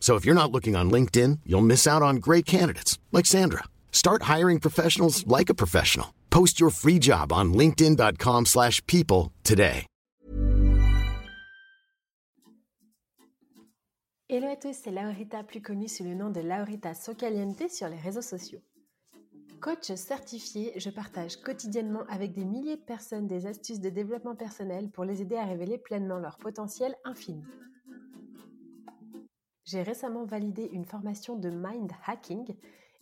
So if you're not looking on LinkedIn, you'll miss out on great candidates like Sandra. Start hiring professionals like a professional. Post your free job on linkedin.com/people today. Hello à tous, c'est Laurita, plus connue sous le nom de Laurita Socaliente sur les réseaux sociaux. Coach certifié, je partage quotidiennement avec des milliers de personnes des astuces de développement personnel pour les aider à révéler pleinement leur potentiel infini. J'ai récemment validé une formation de mind hacking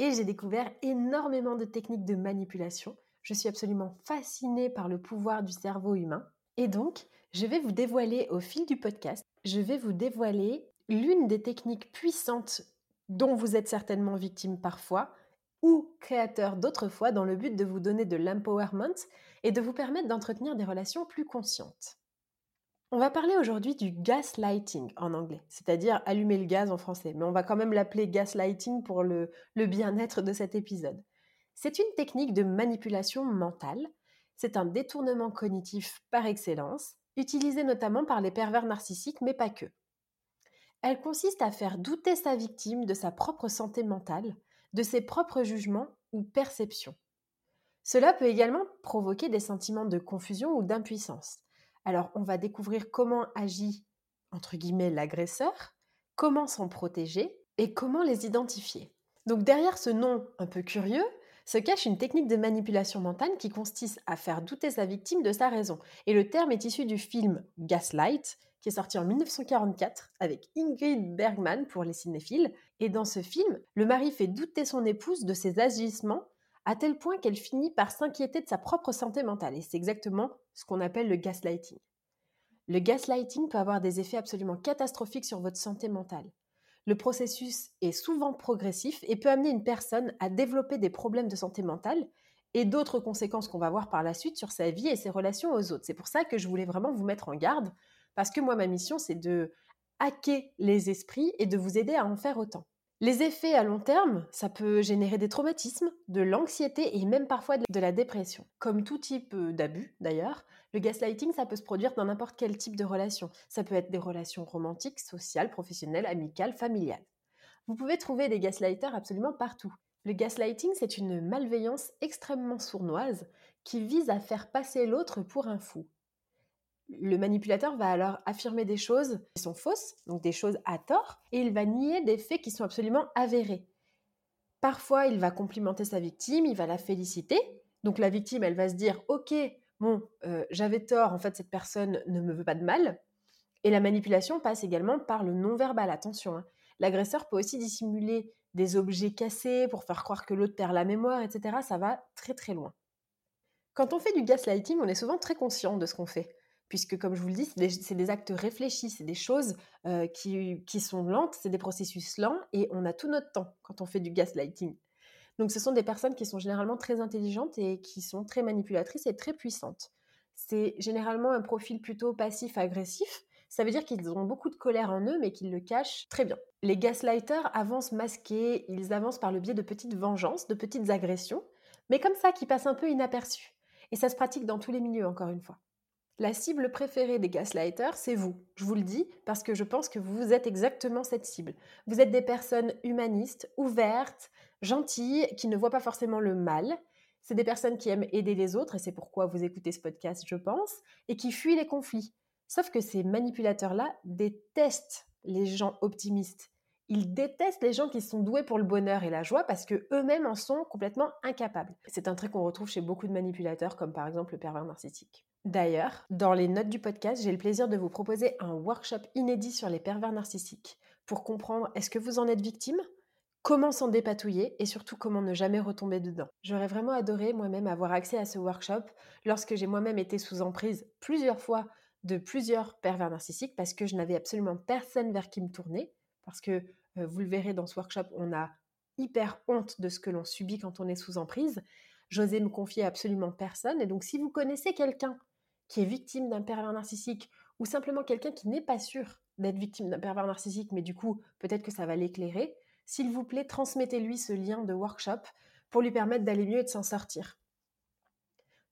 et j'ai découvert énormément de techniques de manipulation. Je suis absolument fascinée par le pouvoir du cerveau humain. Et donc, je vais vous dévoiler au fil du podcast, je vais vous dévoiler l'une des techniques puissantes dont vous êtes certainement victime parfois ou créateur d'autres fois dans le but de vous donner de l'empowerment et de vous permettre d'entretenir des relations plus conscientes. On va parler aujourd'hui du gaslighting en anglais, c'est-à-dire allumer le gaz en français, mais on va quand même l'appeler gaslighting pour le, bien-être de cet épisode. C'est une technique de manipulation mentale, c'est un détournement cognitif par excellence, utilisé notamment par les pervers narcissiques, mais pas que. Elle consiste à faire douter sa victime de sa propre santé mentale, de ses propres jugements ou perceptions. Cela peut également provoquer des sentiments de confusion ou d'impuissance. Alors, on va découvrir comment agit, l'agresseur, comment s'en protéger et comment les identifier. Donc, derrière ce nom un peu curieux, se cache une technique de manipulation mentale qui consiste à faire douter sa victime de sa raison. Et le terme est issu du film Gaslight, qui est sorti en 1944 avec Ingrid Bergman pour les cinéphiles. Et dans ce film, le mari fait douter son épouse de ses agissements à tel point qu'elle finit par s'inquiéter de sa propre santé mentale. Et c'est exactement ce qu'on appelle le gaslighting. Le gaslighting peut avoir des effets absolument catastrophiques sur votre santé mentale. Le processus est souvent progressif et peut amener une personne à développer des problèmes de santé mentale et d'autres conséquences qu'on va voir par la suite sur sa vie et ses relations aux autres. C'est pour ça que je voulais vraiment vous mettre en garde, parce que moi, ma mission, c'est de hacker les esprits et de vous aider à en faire autant. Les effets à long terme, ça peut générer des traumatismes, de l'anxiété et même parfois de la dépression. Comme tout type d'abus d'ailleurs, le gaslighting, ça peut se produire dans n'importe quel type de relation. Ça peut être des relations romantiques, sociales, professionnelles, amicales, familiales. Vous pouvez trouver des gaslighters absolument partout. Le gaslighting, c'est une malveillance extrêmement sournoise qui vise à faire passer l'autre pour un fou. Le manipulateur va alors affirmer des choses qui sont fausses, donc des choses à tort, et il va nier des faits qui sont absolument avérés. Parfois, il va complimenter sa victime, il va la féliciter. Donc la victime, elle va se dire, ok, bon, euh, j'avais tort, en fait, cette personne ne me veut pas de mal. Et la manipulation passe également par le non-verbal, attention. Hein. L'agresseur peut aussi dissimuler des objets cassés pour faire croire que l'autre perd la mémoire, etc. Ça va très très loin. Quand on fait du gaslighting, on est souvent très conscient de ce qu'on fait puisque comme je vous le dis, c'est des, actes réfléchis, c'est des choses euh, qui, sont lentes, c'est des processus lents, et on a tout notre temps quand on fait du gaslighting. Donc ce sont des personnes qui sont généralement très intelligentes et qui sont très manipulatrices et très puissantes. C'est généralement un profil plutôt passif-agressif, ça veut dire qu'ils ont beaucoup de colère en eux, mais qu'ils le cachent très bien. Les gaslighters avancent masqués, ils avancent par le biais de petites vengeances, de petites agressions, mais comme ça qui passent un peu inaperçues. Et ça se pratique dans tous les milieux, encore une fois. La cible préférée des gaslighters, c'est vous. Je vous le dis parce que je pense que vous êtes exactement cette cible. Vous êtes des personnes humanistes, ouvertes, gentilles, qui ne voient pas forcément le mal. C'est des personnes qui aiment aider les autres, et c'est pourquoi vous écoutez ce podcast, je pense, et qui fuient les conflits. Sauf que ces manipulateurs-là détestent les gens optimistes. Ils détestent les gens qui sont doués pour le bonheur et la joie parce que eux-mêmes en sont complètement incapables. C'est un trait qu'on retrouve chez beaucoup de manipulateurs, comme par exemple le pervers narcissique. D'ailleurs, dans les notes du podcast, j'ai le plaisir de vous proposer un workshop inédit sur les pervers narcissiques pour comprendre est-ce que vous en êtes victime, comment s'en dépatouiller et surtout comment ne jamais retomber dedans. J'aurais vraiment adoré moi-même avoir accès à ce workshop lorsque j'ai moi-même été sous emprise plusieurs fois de plusieurs pervers narcissiques parce que je n'avais absolument personne vers qui me tourner parce que vous le verrez dans ce workshop, on a hyper honte de ce que l'on subit quand on est sous emprise. J'osais me confier absolument personne. Et donc, si vous connaissez quelqu'un qui est victime d'un pervers narcissique ou simplement quelqu'un qui n'est pas sûr d'être victime d'un pervers narcissique, mais du coup, peut-être que ça va l'éclairer, s'il vous plaît, transmettez-lui ce lien de workshop pour lui permettre d'aller mieux et de s'en sortir.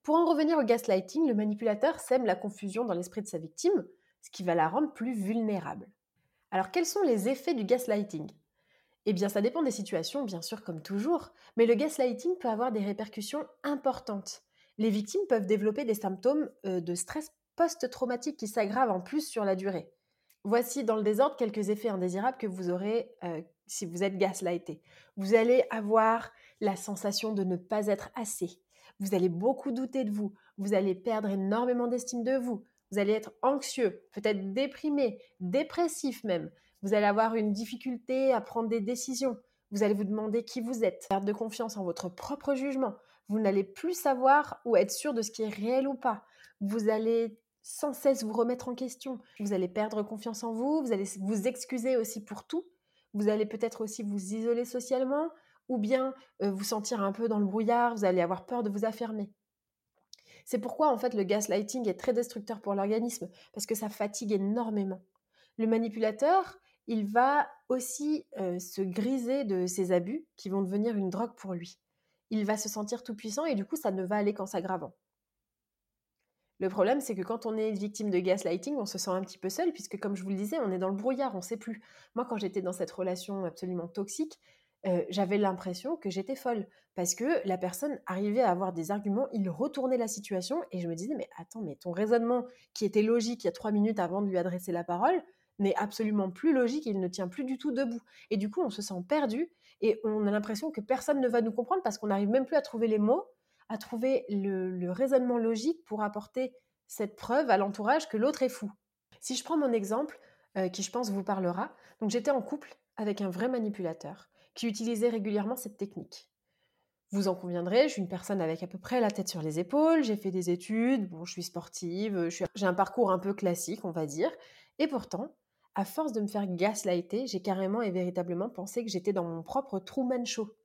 Pour en revenir au gaslighting, le manipulateur sème la confusion dans l'esprit de sa victime, ce qui va la rendre plus vulnérable. Alors quels sont les effets du gaslighting? Eh bien ça dépend des situations, bien sûr, comme toujours, mais le gaslighting peut avoir des répercussions importantes. Les victimes peuvent développer des symptômes euh, de stress post-traumatique qui s'aggravent en plus sur la durée. Voici dans le désordre quelques effets indésirables que vous aurez euh, si vous êtes gaslighté. Vous allez avoir la sensation de ne pas être assez. Vous allez beaucoup douter de vous. Vous allez perdre énormément d'estime de vous vous allez être anxieux, peut-être déprimé, dépressif même. Vous allez avoir une difficulté à prendre des décisions. Vous allez vous demander qui vous êtes, perdre de confiance en votre propre jugement. Vous n'allez plus savoir ou être sûr de ce qui est réel ou pas. Vous allez sans cesse vous remettre en question. Vous allez perdre confiance en vous, vous allez vous excuser aussi pour tout. Vous allez peut-être aussi vous isoler socialement ou bien euh, vous sentir un peu dans le brouillard, vous allez avoir peur de vous affirmer. C'est pourquoi en fait le gaslighting est très destructeur pour l'organisme, parce que ça fatigue énormément. Le manipulateur, il va aussi euh, se griser de ses abus qui vont devenir une drogue pour lui. Il va se sentir tout puissant et du coup ça ne va aller qu'en s'aggravant. Le problème, c'est que quand on est victime de gaslighting, on se sent un petit peu seul, puisque comme je vous le disais, on est dans le brouillard, on ne sait plus. Moi, quand j'étais dans cette relation absolument toxique, j'avais l'impression que j'étais folle parce que la personne arrivait à avoir des arguments, il retournait la situation et je me disais mais attends mais ton raisonnement qui était logique il y a trois minutes avant de lui adresser la parole n'est absolument plus logique, il ne tient plus du tout debout et du coup on se sent perdu et on a l'impression que personne ne va nous comprendre parce qu'on n'arrive même plus à trouver les mots, à trouver le raisonnement logique pour apporter cette preuve à l'entourage que l'autre est fou. Si je prends mon exemple qui je pense vous parlera, donc j'étais en couple avec un vrai manipulateur qui utilisait régulièrement cette technique. Vous en conviendrez, je suis une personne avec à peu près la tête sur les épaules, j'ai fait des études, bon, je suis sportive, j'ai un parcours un peu classique, on va dire. Et pourtant, à force de me faire gaslighter, j'ai carrément et véritablement pensé que j'étais dans mon propre Truman Show.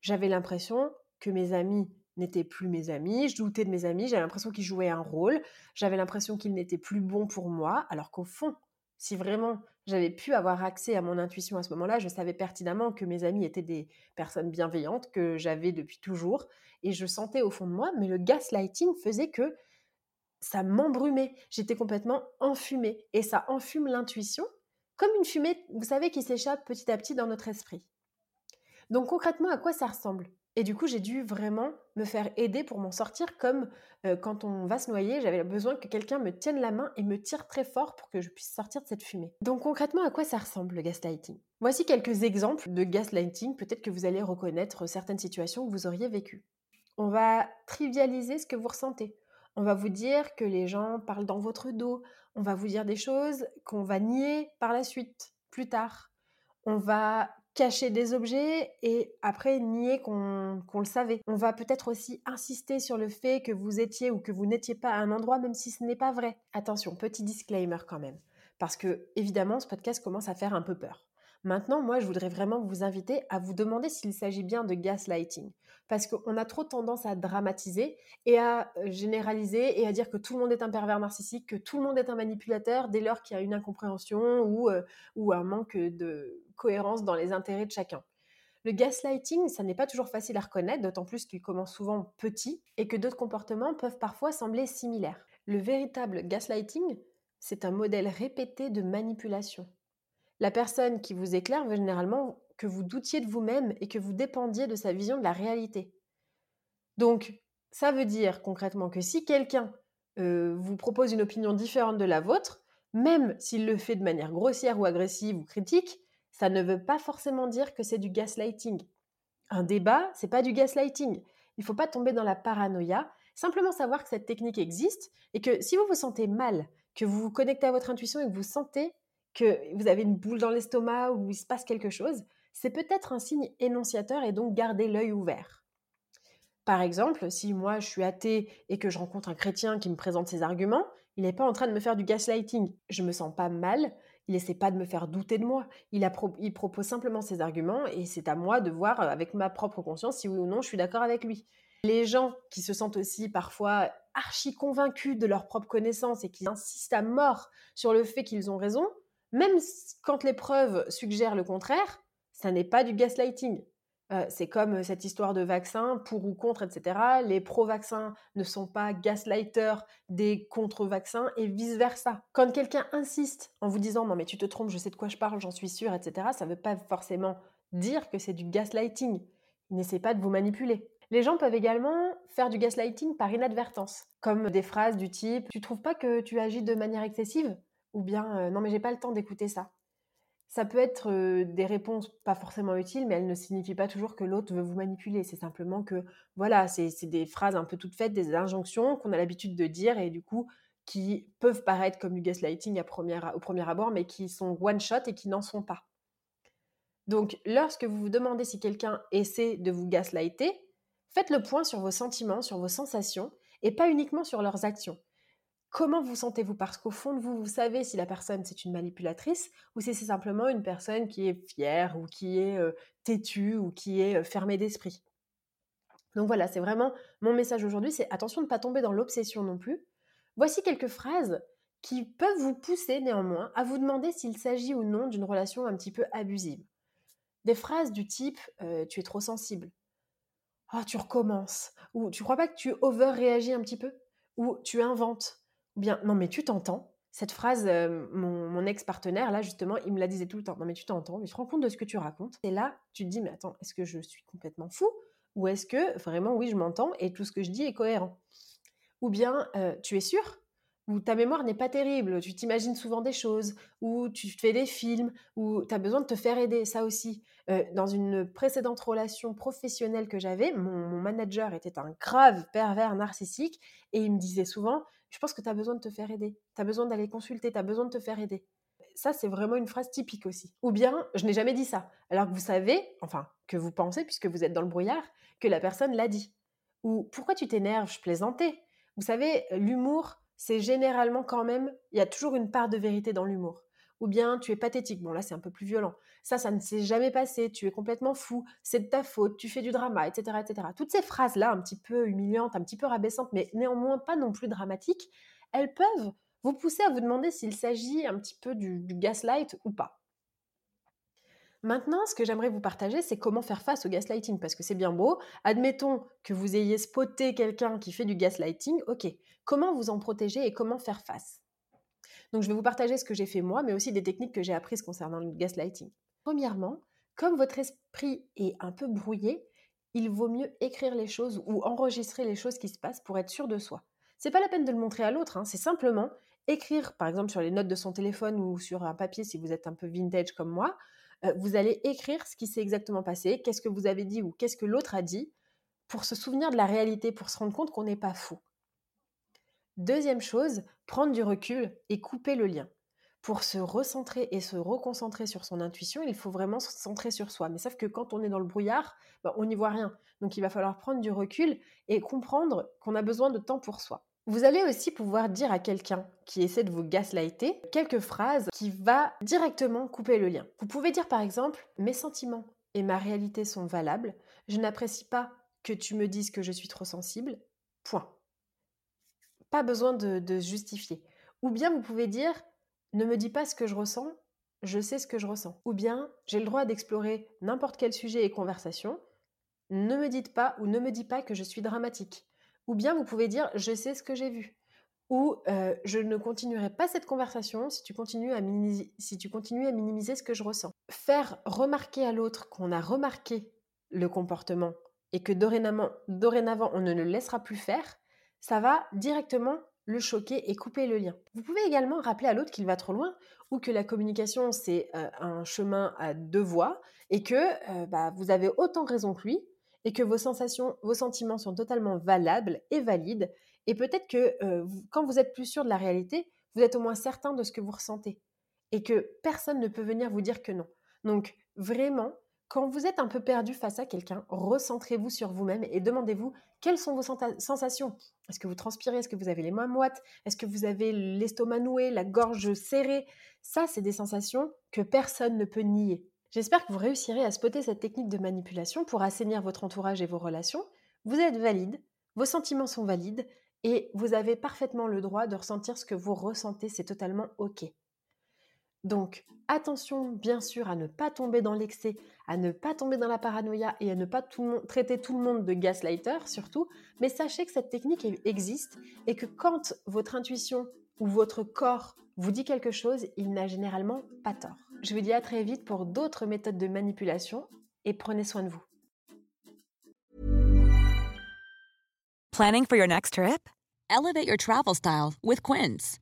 J'avais l'impression que mes amis n'étaient plus mes amis, je doutais de mes amis, j'avais l'impression qu'ils jouaient un rôle, j'avais l'impression qu'ils n'étaient plus bons pour moi, alors qu'au fond, si vraiment j'avais pu avoir accès à mon intuition à ce moment-là, je savais pertinemment que mes amis étaient des personnes bienveillantes que j'avais depuis toujours et je sentais au fond de moi, mais le gaslighting faisait que ça m'embrumait, j'étais complètement enfumée et ça enfume l'intuition comme une fumée, vous savez, qui s'échappe petit à petit dans notre esprit. Donc concrètement, à quoi ça ressemble? Et du coup, j'ai dû vraiment me faire aider pour m'en sortir comme quand on va se noyer, j'avais besoin que quelqu'un me tienne la main et me tire très fort pour que je puisse sortir de cette fumée. Donc concrètement, à quoi ça ressemble le gaslighting? Voici quelques exemples de gaslighting, peut-être que vous allez reconnaître certaines situations que vous auriez vécues. On va trivialiser ce que vous ressentez. On va vous dire que les gens parlent dans votre dos. On va vous dire des choses qu'on va nier par la suite, plus tard. On va cacher des objets et après nier qu'on le savait. On va peut-être aussi insister sur le fait que vous étiez ou que vous n'étiez pas à un endroit même si ce n'est pas vrai. Attention, petit disclaimer quand même. Parce que évidemment, ce podcast commence à faire un peu peur. Maintenant, moi, je voudrais vraiment vous inviter à vous demander s'il s'agit bien de gaslighting. Parce qu'on a trop tendance à dramatiser et à euh, généraliser et à dire que tout le monde est un pervers narcissique, que tout le monde est un manipulateur dès lors qu'il y a une incompréhension ou, euh, ou un manque de cohérence dans les intérêts de chacun. Le gaslighting, ça n'est pas toujours facile à reconnaître, d'autant plus qu'il commence souvent petit et que d'autres comportements peuvent parfois sembler similaires. Le véritable gaslighting, c'est un modèle répété de manipulation. La personne qui vous éclaire veut généralement que vous doutiez de vous-même et que vous dépendiez de sa vision de la réalité. Donc, ça veut dire concrètement que si quelqu'un euh, vous propose une opinion différente de la vôtre, même s'il le fait de manière grossière ou agressive ou critique, ça ne veut pas forcément dire que c'est du gaslighting. Un débat, c'est pas du gaslighting. Il ne faut pas tomber dans la paranoïa, simplement savoir que cette technique existe et que si vous vous sentez mal, que vous vous connectez à votre intuition et que vous sentez que vous avez une boule dans l'estomac ou il se passe quelque chose, c'est peut-être un signe énonciateur et donc gardez l'œil ouvert. Par exemple, si moi je suis athée et que je rencontre un chrétien qui me présente ses arguments, il n'est pas en train de me faire du gaslighting. Je me sens pas mal, il essaie pas de me faire douter de moi. Il, il propose simplement ses arguments et c'est à moi de voir euh, avec ma propre conscience si oui ou non je suis d'accord avec lui. Les gens qui se sentent aussi parfois archi convaincus de leur propre connaissance et qui insistent à mort sur le fait qu'ils ont raison, même quand les preuves suggèrent le contraire, ça n'est pas du gaslighting. Euh, c'est comme euh, cette histoire de vaccin, pour ou contre, etc. Les pro-vaccins ne sont pas gaslighters des contre-vaccins et vice-versa. Quand quelqu'un insiste en vous disant non mais tu te trompes, je sais de quoi je parle, j'en suis sûr, etc., ça ne veut pas forcément dire que c'est du gaslighting. Il n'essaie pas de vous manipuler. Les gens peuvent également faire du gaslighting par inadvertance, comme des phrases du type Tu trouves pas que tu agis de manière excessive? Ou bien Non mais j'ai pas le temps d'écouter ça. Ça peut être des réponses pas forcément utiles, mais elles ne signifient pas toujours que l'autre veut vous manipuler. C'est simplement que, voilà, c'est des phrases un peu toutes faites, des injonctions qu'on a l'habitude de dire et du coup qui peuvent paraître comme du gaslighting au premier abord, mais qui sont one-shot et qui n'en sont pas. Donc, lorsque vous vous demandez si quelqu'un essaie de vous gaslighter, faites le point sur vos sentiments, sur vos sensations, et pas uniquement sur leurs actions. Comment vous sentez-vous? Parce qu'au fond de vous, vous savez si la personne c'est une manipulatrice ou si c'est simplement une personne qui est fière ou qui est têtue ou qui est fermée d'esprit. Donc voilà, c'est vraiment mon message aujourd'hui, c'est attention de ne pas tomber dans l'obsession non plus. Voici quelques phrases qui peuvent vous pousser néanmoins à vous demander s'il s'agit ou non d'une relation un petit peu abusive. Des phrases du type tu es trop sensible, oh, tu recommences, ou tu crois pas que tu over-réagis un petit peu, ou tu inventes, bien, non mais tu t'entends. Cette phrase, euh, mon, ex-partenaire, là justement, il me la disait tout le temps. Non mais tu t'entends, tu te rends compte de ce que tu racontes. Et là, tu te dis, mais attends, est-ce que je suis complètement fou? Ou est-ce que vraiment, oui, je m'entends et tout ce que je dis est cohérent? Ou bien, euh, tu es sûr ou ta mémoire n'est pas terrible, tu t'imagines souvent des choses, ou tu fais des films, ou tu as besoin de te faire aider, ça aussi. Euh, dans une précédente relation professionnelle que j'avais, mon, mon, manager était un grave pervers narcissique, et il me disait souvent, je pense que tu as besoin de te faire aider. Tu as besoin d'aller consulter, tu as besoin de te faire aider. Ça, c'est vraiment une phrase typique aussi. Ou bien, je n'ai jamais dit ça. Alors que vous savez, enfin, que vous pensez, puisque vous êtes dans le brouillard, que la personne l'a dit. Ou pourquoi tu t'énerves Je plaisantais. Vous savez, l'humour, c'est généralement quand même, il y a toujours une part de vérité dans l'humour ou bien tu es pathétique. Bon, là, c'est un peu plus violent. Ça, ça ne s'est jamais passé, tu es complètement fou, c'est de ta faute, tu fais du drama, etc. etc. Toutes ces phrases-là, un petit peu humiliantes, un petit peu rabaissantes, mais néanmoins pas non plus dramatiques, elles peuvent vous pousser à vous demander s'il s'agit un petit peu du, du gaslight ou pas. Maintenant, ce que j'aimerais vous partager, c'est comment faire face au gaslighting, parce que c'est bien beau. Admettons que vous ayez spoté quelqu'un qui fait du gaslighting, ok. Comment vous en protéger et comment faire face donc je vais vous partager ce que j'ai fait moi, mais aussi des techniques que j'ai apprises concernant le gaslighting. Premièrement, comme votre esprit est un peu brouillé, il vaut mieux écrire les choses ou enregistrer les choses qui se passent pour être sûr de soi. C'est pas la peine de le montrer à l'autre, hein, c'est simplement écrire, par exemple sur les notes de son téléphone ou sur un papier si vous êtes un peu vintage comme moi, euh, vous allez écrire ce qui s'est exactement passé, qu'est-ce que vous avez dit ou qu'est-ce que l'autre a dit, pour se souvenir de la réalité, pour se rendre compte qu'on n'est pas fou. Deuxième chose, prendre du recul et couper le lien. Pour se recentrer et se reconcentrer sur son intuition, il faut vraiment se centrer sur soi. Mais sauf que quand on est dans le brouillard, bah, on n'y voit rien. Donc il va falloir prendre du recul et comprendre qu'on a besoin de temps pour soi. Vous allez aussi pouvoir dire à quelqu'un qui essaie de vous gaslighter quelques phrases qui va directement couper le lien. Vous pouvez dire par exemple mes sentiments et ma réalité sont valables. Je n'apprécie pas que tu me dises que je suis trop sensible. Point. Pas besoin de, justifier. Ou bien vous pouvez dire ne me dis pas ce que je ressens, je sais ce que je ressens. Ou bien j'ai le droit d'explorer n'importe quel sujet et conversation. Ne me dites pas ou ne me dis pas que je suis dramatique. Ou bien vous pouvez dire je sais ce que j'ai vu. ou euh, je ne continuerai pas cette conversation si tu, continues à si tu continues à minimiser ce que je ressens. Faire remarquer à l'autre qu'on a remarqué le comportement et que dorénavant on ne le laissera plus faire, ça va directement le choquer et couper le lien. Vous pouvez également rappeler à l'autre qu'il va trop loin ou que la communication c'est euh, un chemin à deux voies et que euh, bah, vous avez autant raison que lui et que vos sensations, vos sentiments sont totalement valables et valides et peut-être que euh, quand vous êtes plus sûr de la réalité, vous êtes au moins certain de ce que vous ressentez et que personne ne peut venir vous dire que non. Donc vraiment, quand vous êtes un peu perdu face à quelqu'un, recentrez-vous sur vous-même et demandez-vous quelles sont vos sensations. Est-ce que vous transpirez? Est-ce que vous avez les mains moites? Est-ce que vous avez l'estomac noué, la gorge serrée? Ça, c'est des sensations que personne ne peut nier. J'espère que vous réussirez à spotter cette technique de manipulation pour assainir votre entourage et vos relations. Vous êtes valide, vos sentiments sont valides et vous avez parfaitement le droit de ressentir ce que vous ressentez, c'est totalement OK. Donc, attention bien sûr à ne pas tomber dans l'excès, à ne pas tomber dans la paranoïa et à ne pas traiter tout le monde de gaslighter surtout, mais sachez que cette technique existe et que quand votre intuition ou votre corps vous dit quelque chose, il n'a généralement pas tort. Je vous dis à très vite pour d'autres méthodes de manipulation et prenez soin de vous. Planning for your next trip? Elevate your travel style with Quince.